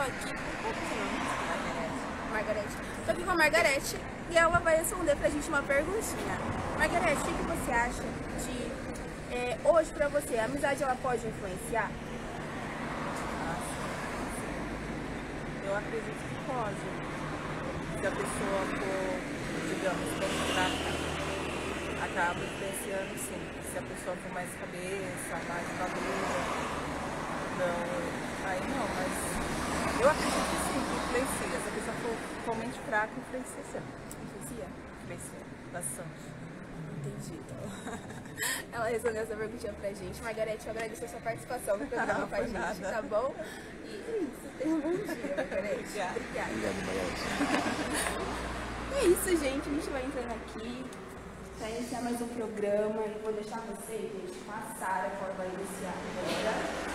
tô aqui com um né? Margarete. Tô aqui com a Margarete e ela vai responder pra gente uma perguntinha. Margarete, o que você acha de é, hoje pra você, a amizade ela pode influenciar? Eu acredito que pode. Se a pessoa for, digamos, contrata, acaba influenciando sim. Se a pessoa for mais cabeça, mais cabeça, então aí não, mas eu acredito que sim, que influencia. Se a pessoa for realmente fraca, influencia. Influencia? Influencia. Bastante. Entendi, então. Ela resolveu essa perguntinha pra gente. Margarete, eu agradeço a sua participação no programa com a gente, nada. tá bom? E é isso, tenha um bom dia, Margarete. Obrigada. Obrigada. Margarete. E é isso, gente. A gente vai entrando aqui Vai iniciar mais um programa. E vou deixar vocês, gente, passar a forma iniciar agora.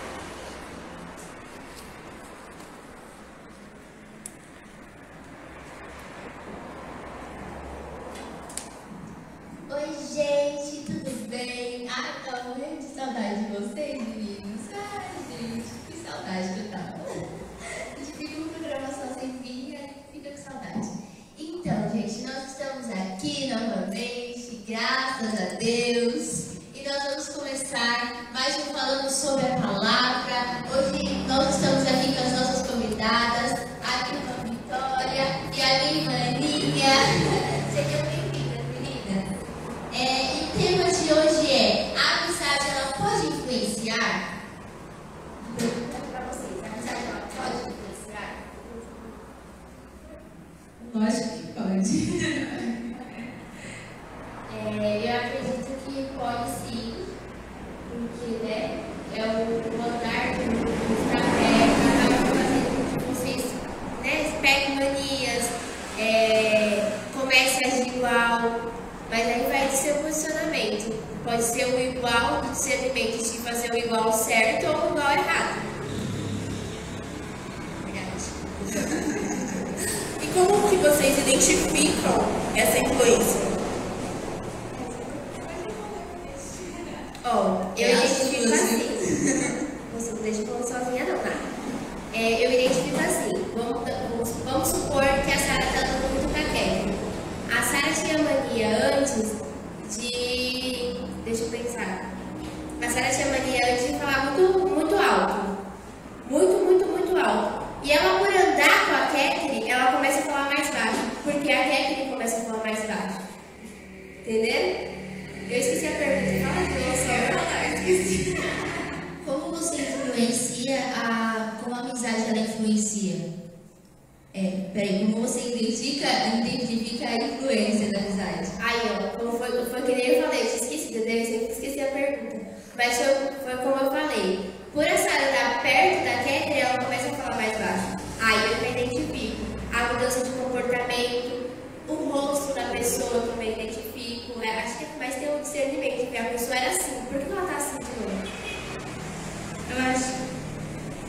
saudade de vocês, meninos. Ai, gente, que saudade que eu tava. nós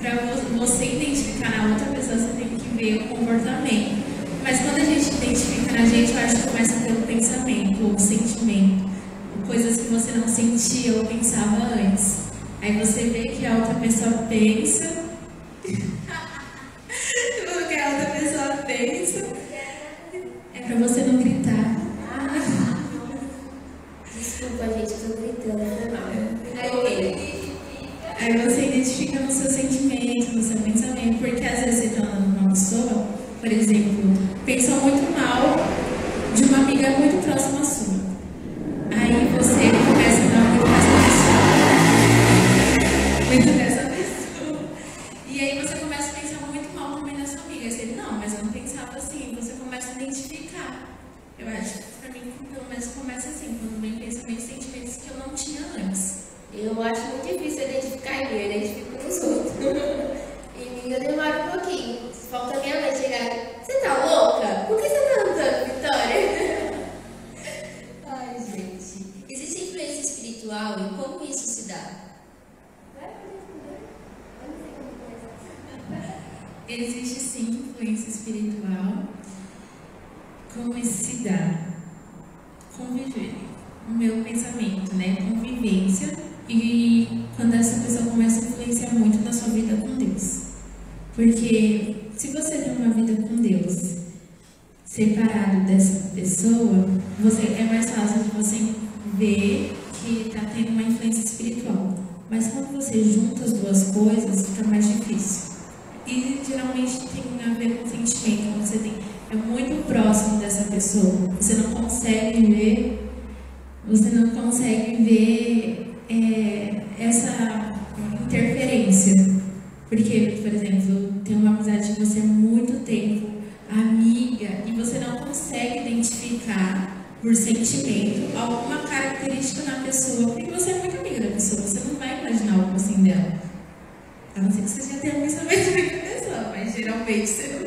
para você identificar na outra pessoa, você tem que ver o comportamento. Mas quando a gente identifica na gente, eu acho que começa pelo pensamento, ou sentimento, coisas que você não sentia ou pensava antes. Aí você vê que a outra pessoa pensa coisas fica mais difícil. E geralmente tem a ver com sentimento, quando você tem, é muito próximo dessa pessoa. Você não consegue ver, você não consegue ver é, essa interferência. Porque, por exemplo, tem uma amizade que você há muito tempo, amiga, e você não consegue identificar por sentimento alguma característica na pessoa, porque você A não ser que seja termista mesmo que pessoa, mas geralmente você não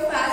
não sei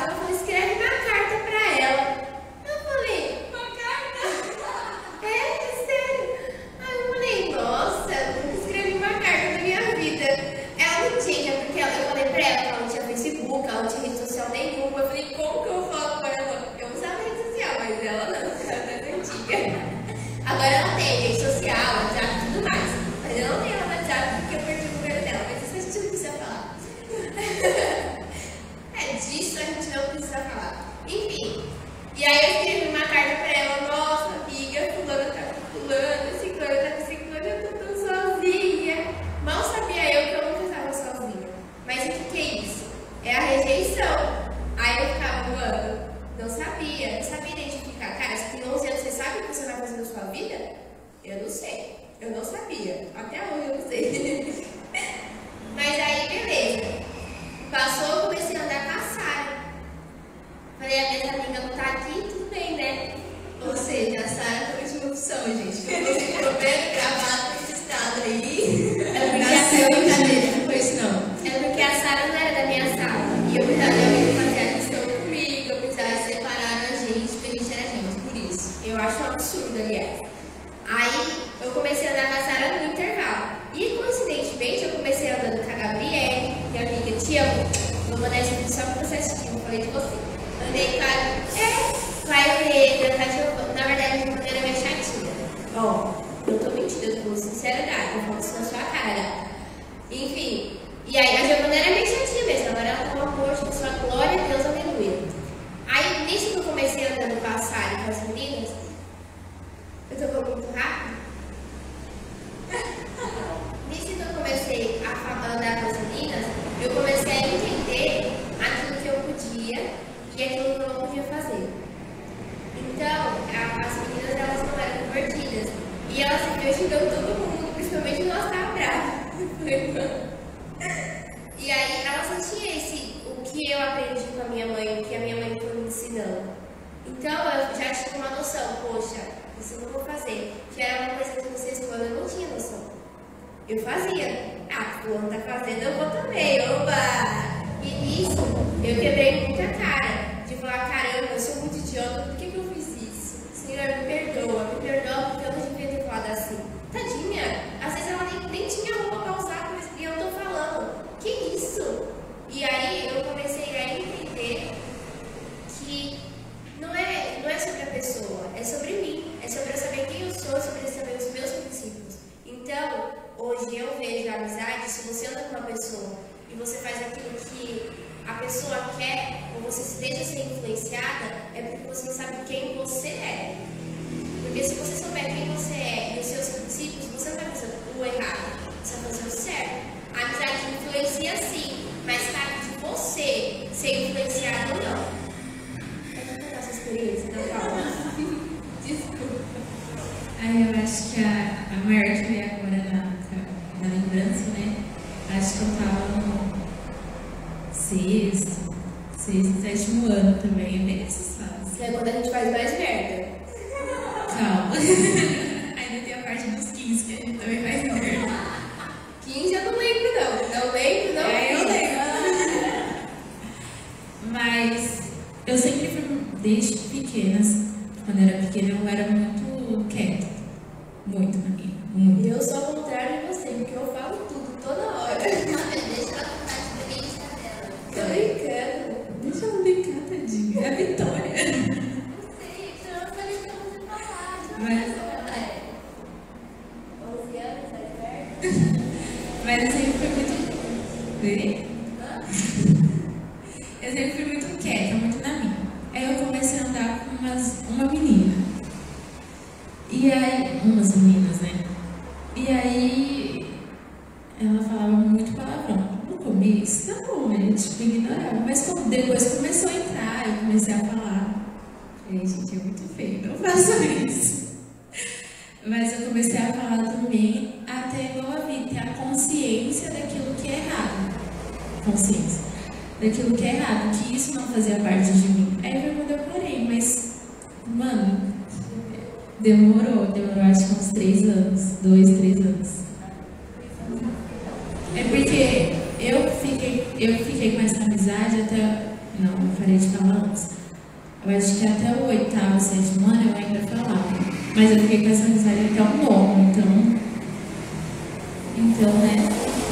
acho que eu estava no sexto, sexto, sétimo ano também, é bem nessas fases. É quando a gente faz mais merda. 对。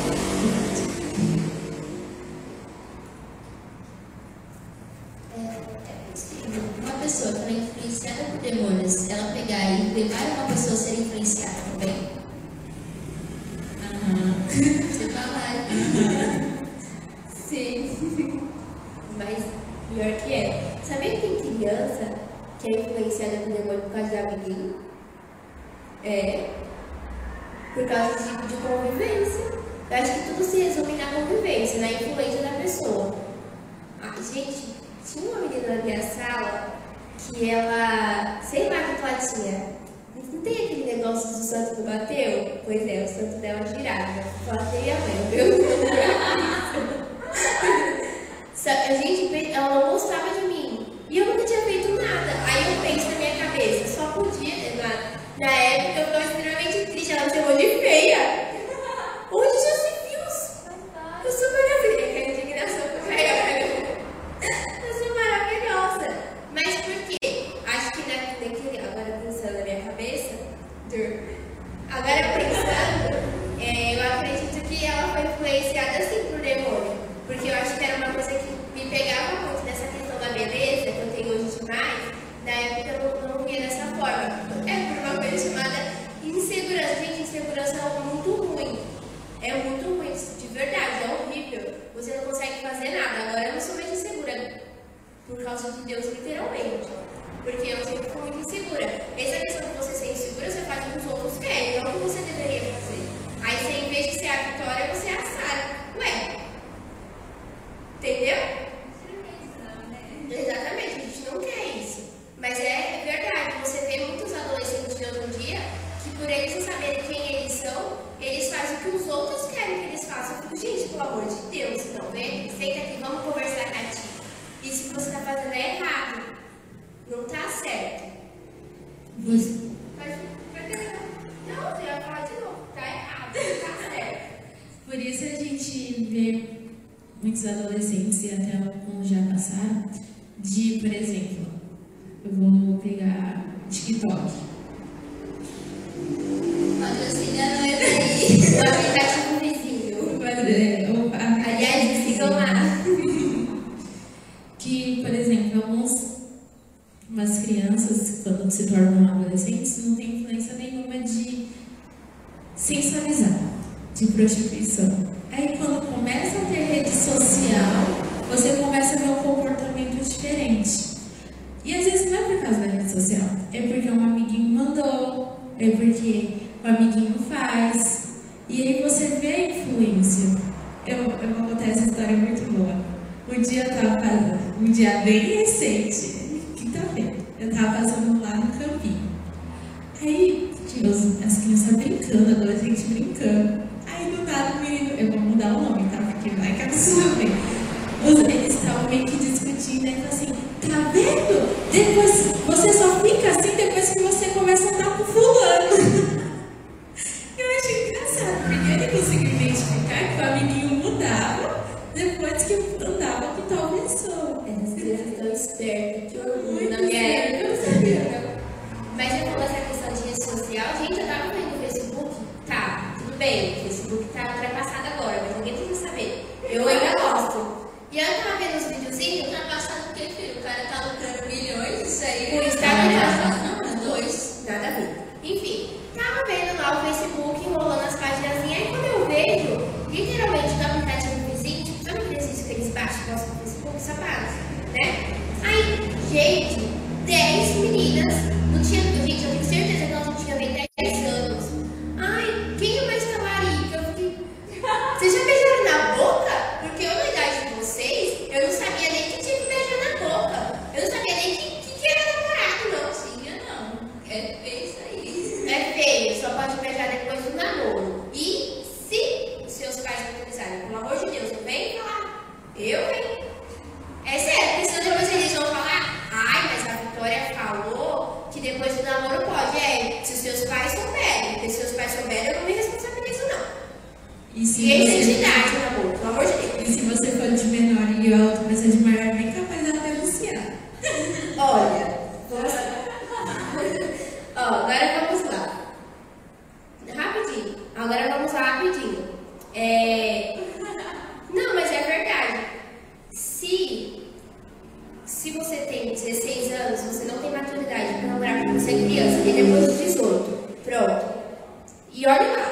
E olha lá,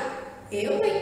eu, hein?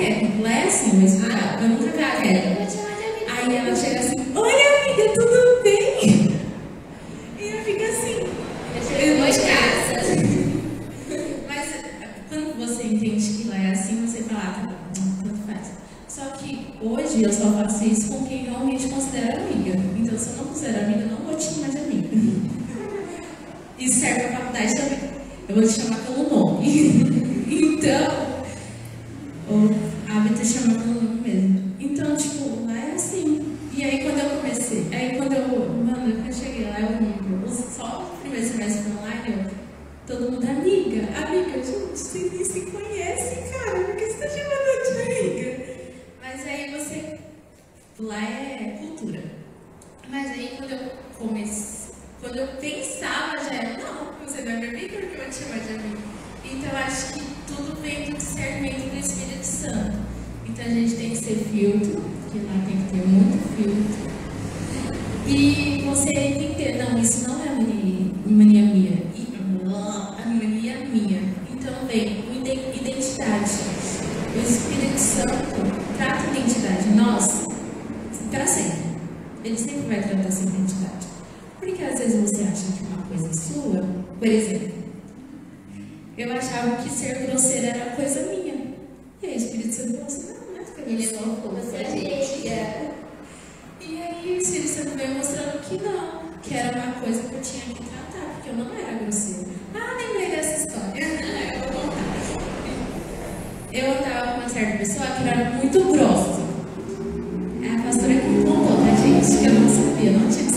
É, não é assim, mas para vamos trabalhar vi a é. Aí ela chega assim, oi amiga, tudo bem? eu estava com uma certa pessoa que era muito grossa. A pastora que contou pra gente, que eu não sabia, não tinha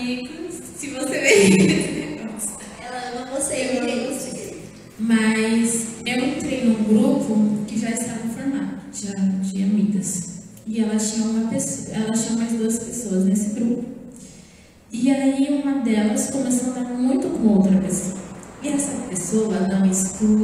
se você ver Ela ama você, eu amo você. Mas eu entrei num grupo que já estava formado, já tinha muitas E ela tinha uma pessoa, ela tinha mais duas pessoas nesse grupo. E aí uma delas começou a andar muito com outra pessoa. E essa pessoa não escuta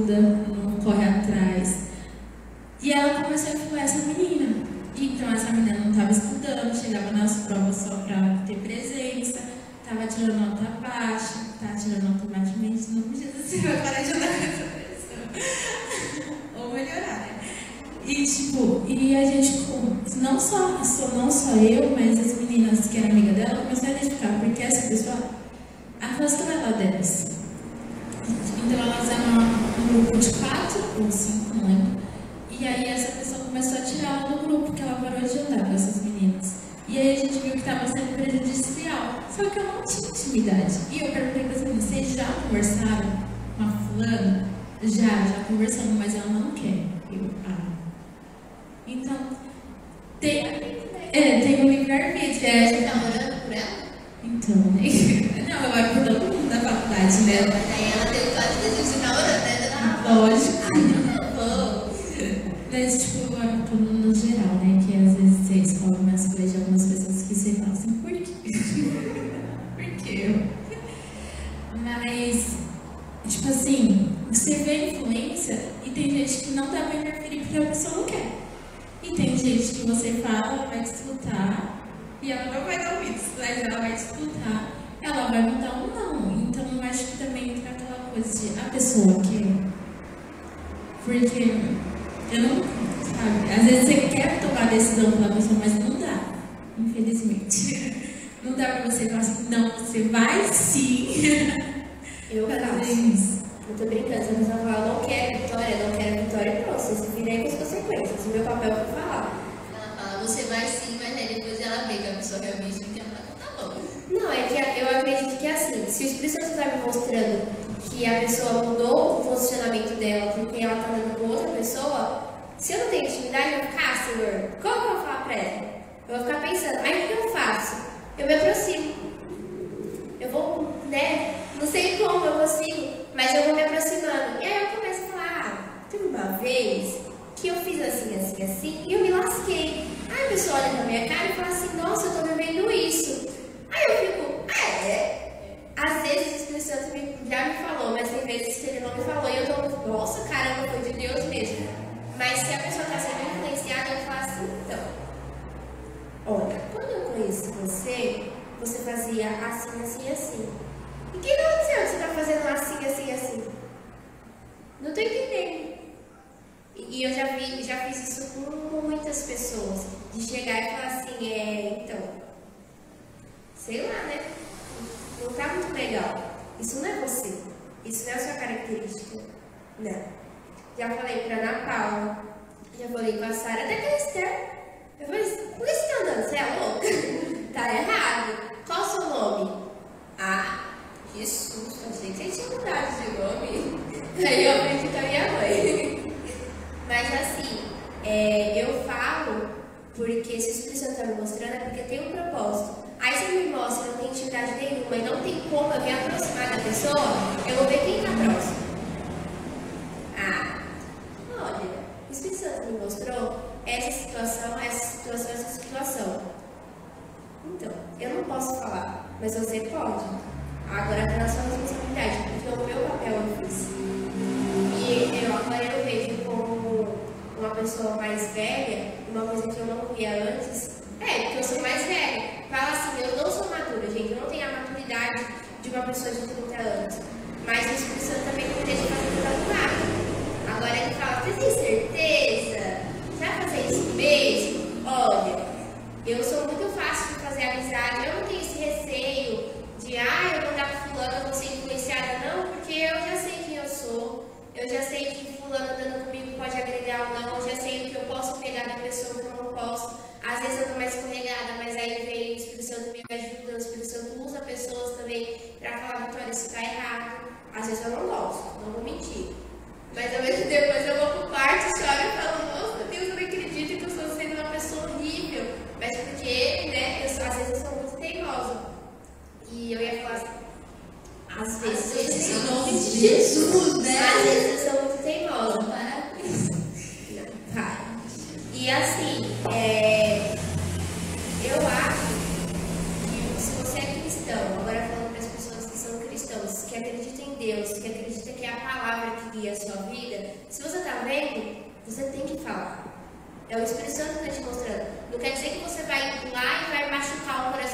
vai mudar ou não. Então eu acho que também entra aquela coisa de a pessoa quer. Porque fala. É o Espírito Santo que está te mostrando. Não quer dizer que você vai lá e vai machucar o coração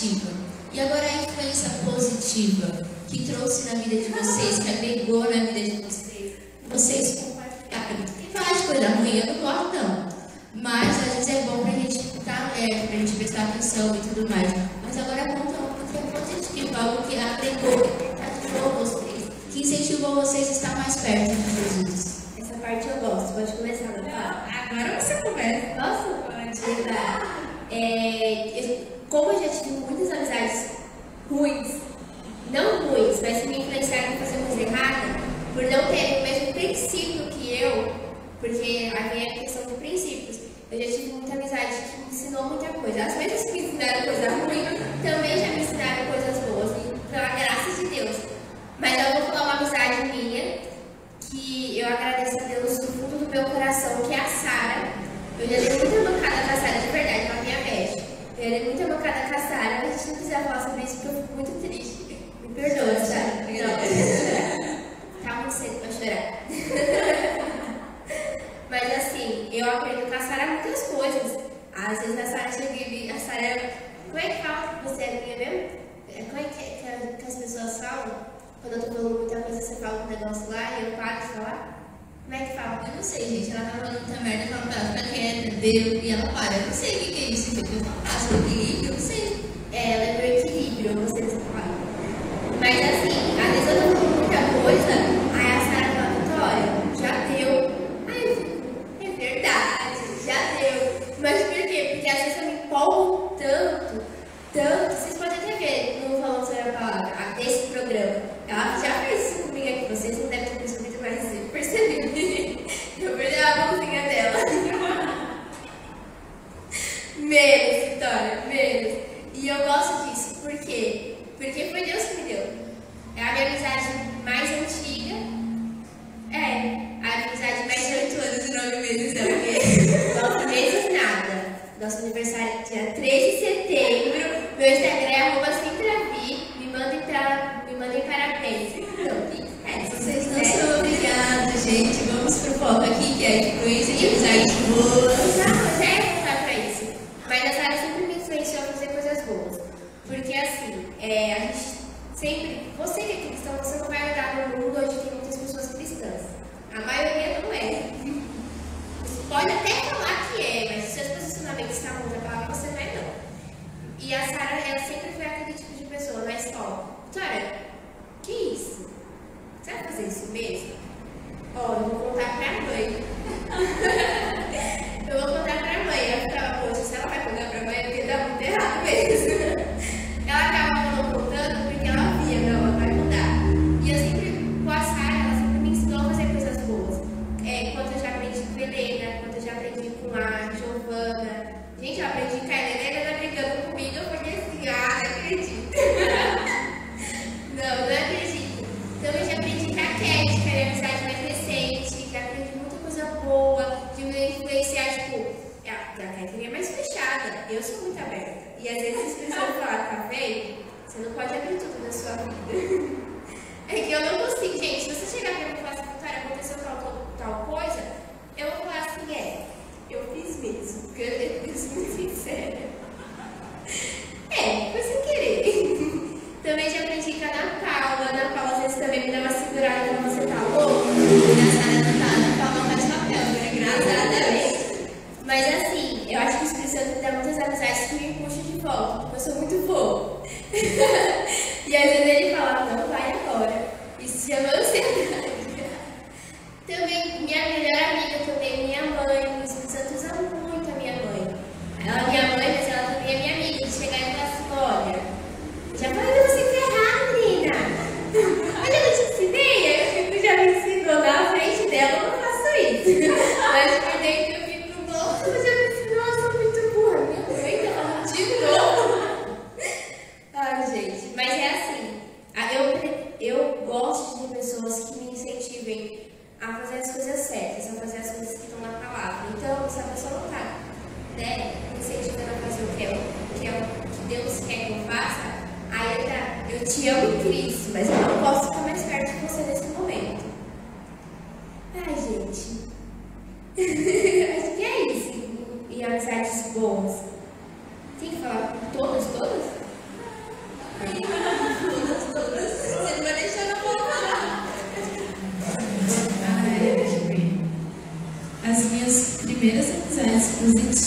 negativa. E agora a influência positiva que trouxe na vida de vocês, que agregou na né?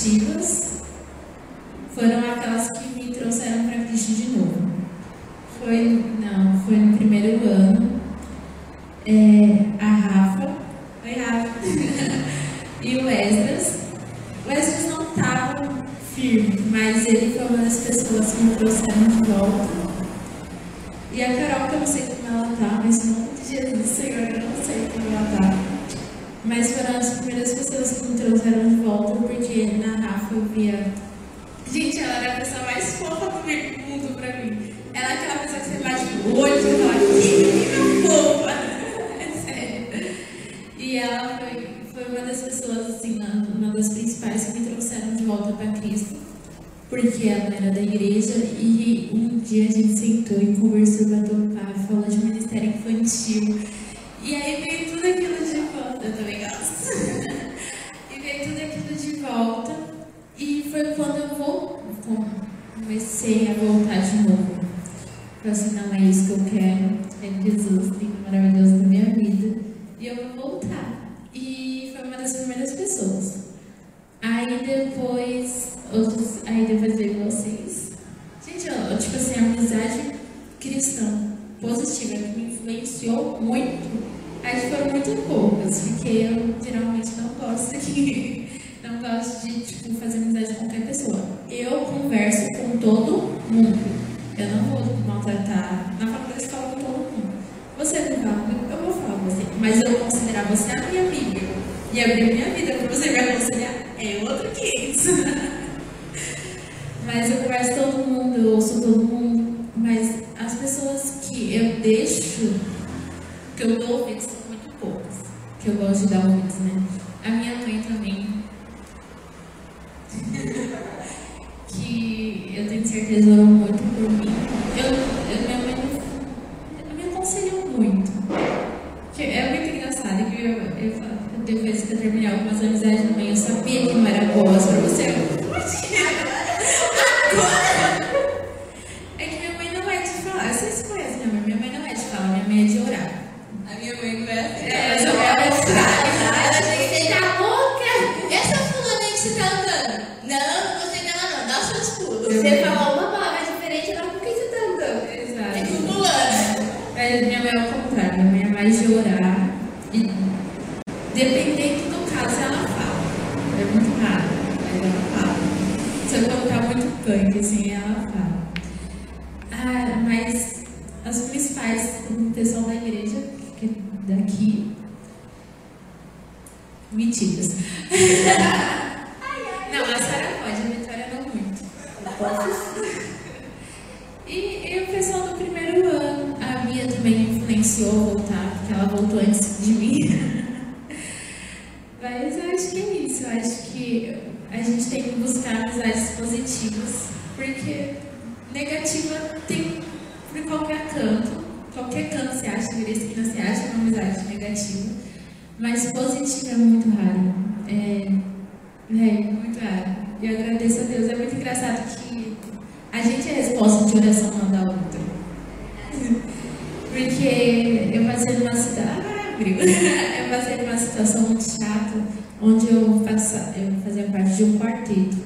possível converso com todo mundo. Eu não vou maltratar na faculdade de escola com todo mundo. Você não fala, eu vou falar com você. Mas eu vou considerar você a minha amiga. E abrir a minha vida para você me aconselhar é outro que isso. mas eu converso com todo mundo, eu ouço todo mundo. Mas as pessoas que eu deixo, que eu dou ouvidos, são muito poucas. Que eu gosto de dar ouvido. positivas, porque negativa tem por qualquer canto, qualquer canto você acha, vira esquina você acha uma amizade negativa, mas positiva é muito raro. É, é muito raro. E eu agradeço a Deus. É muito engraçado que a gente é a resposta de oração uma da outra. Porque eu passei numa cidade. Ah, eu passei numa situação muito chata, onde eu, faço, eu fazia parte de um quarteto.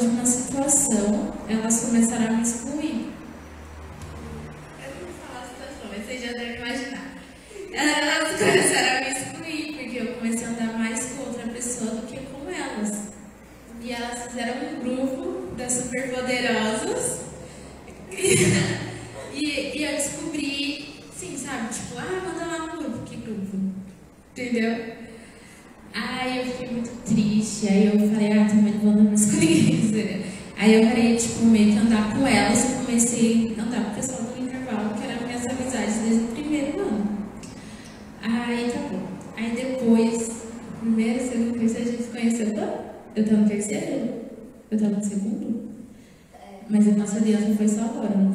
de uma situação, elas começaram a me excluir. Father.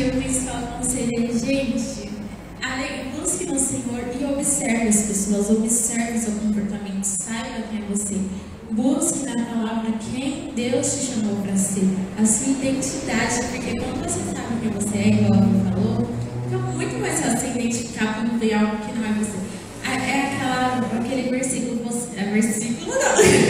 que o principal conselho é, gente, busque no Senhor e observe as pessoas, observe seu comportamento, saiba quem é você. Busque na palavra quem Deus te chamou para ser, a sua identidade, porque quando você sabe quem você é, igual ele falou, fica muito mais fácil identificar quando tem algo que não é você. É, é aquela, aquele versículo, é versículo não.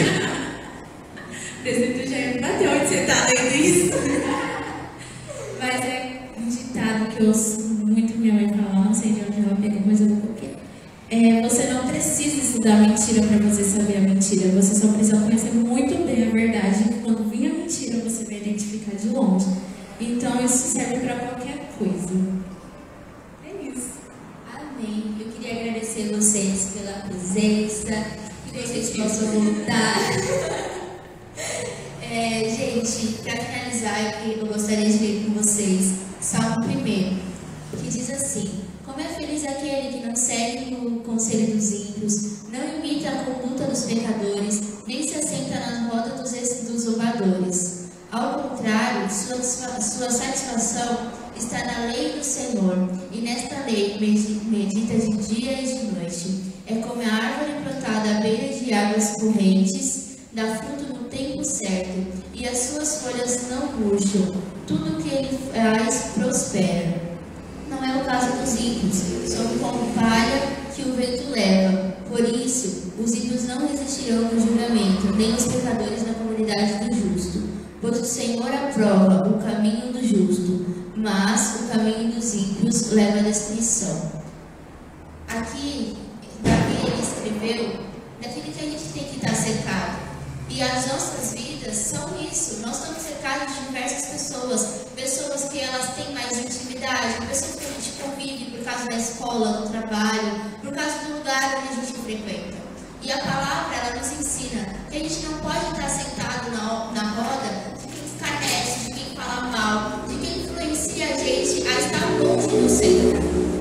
mentira para você saber a mentira. Você só precisa conhecer muito bem a verdade. Quando vir a mentira, você vai identificar de longe. Então isso serve para qualquer coisa. É isso. Amém. Eu queria agradecer vocês pela presença, que vocês possam voltar. É, gente, para finalizar, eu gostaria de ler com vocês Salmo 1, que diz assim: Como é feliz aquele que não segue o conselho dos ímpios, não imita a conduta dos pecadores, nem se assenta na roda dos, dos zombadores. Ao contrário, sua, sua satisfação está na lei do Senhor, e nesta lei medita de dia e de noite. É como a árvore plantada à beira de águas correntes, dá fruto no tempo certo, e as suas folhas não murcham. Tudo que ele faz prospera. Não é o caso dos ímpios, são como palha que o vento leva. Por isso, os ímpios não resistirão no julgamento, nem os pecadores na comunidade do justo. Pois o Senhor aprova o caminho do justo, mas o caminho leva à destruição. Aqui, Davi ele escreveu daquilo que a gente tem que estar secado. E as nossas vidas são isso. Nós estamos cercados de diversas pessoas. Pessoas que elas têm mais intimidade, pessoas que a gente convive por causa da escola, do trabalho, por causa do lugar onde a gente frequenta. E a palavra, ela nos ensina que a gente não pode estar sentado na, na roda de quem escarnece, de quem fala mal, de quem influencia a gente a estar longe do Senhor.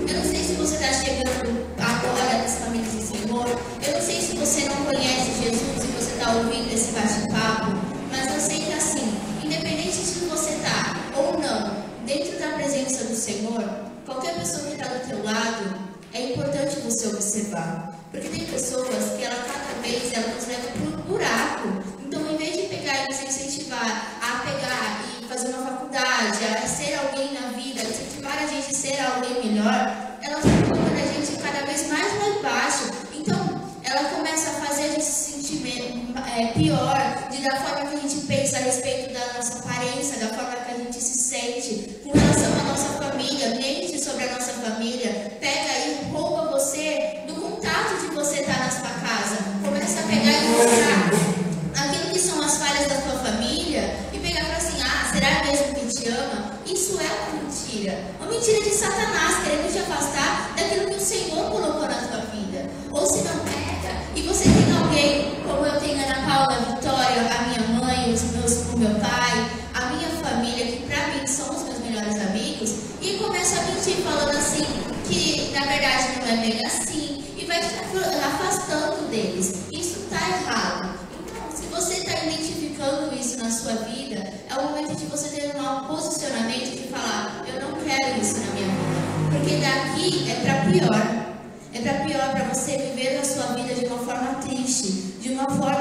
Eu não sei se você está chegando agora nesse caminho do Senhor. Eu não sei se você não conhece Jesus e você está ouvindo esse bate-papo, mas eu sei que assim, independente de você estar tá ou não dentro da presença do Senhor, qualquer pessoa que está do teu lado, é importante você observar. Porque tem pessoas que ela cada vez ela nos leva para um buraco. Então, em vez de pegar e nos incentivar a pegar e fazer uma faculdade, a ser alguém na gente a ser alguém melhor, elas colocando a gente cada vez mais lá embaixo. Então, ela começa a fazer a gente se sentir é, pior, de da forma que a gente pensa a respeito da nossa aparência, da forma que a gente se sente, com relação à nossa família, mente sobre a nossa família, pega e rouba você do contato de você estar na sua casa, começa a pegar e mostrar aquilo que são as falhas da tua família e pegar para assim, ah, será mesmo que te ama? Isso é uma mentira, uma mentira de Satanás querendo te afastar daquilo que o Senhor colocou na tua vida. Ou se não pega e você tem alguém, como eu tenho Ana Paula, a Vitória, a minha mãe, os meus, o meu pai, a minha família, que para mim são os meus melhores amigos, e começa a mentir falando assim que na verdade não é bem assim e vai te afastando deles. É para pior. É para pior, para você viver a sua vida de uma forma triste, de uma forma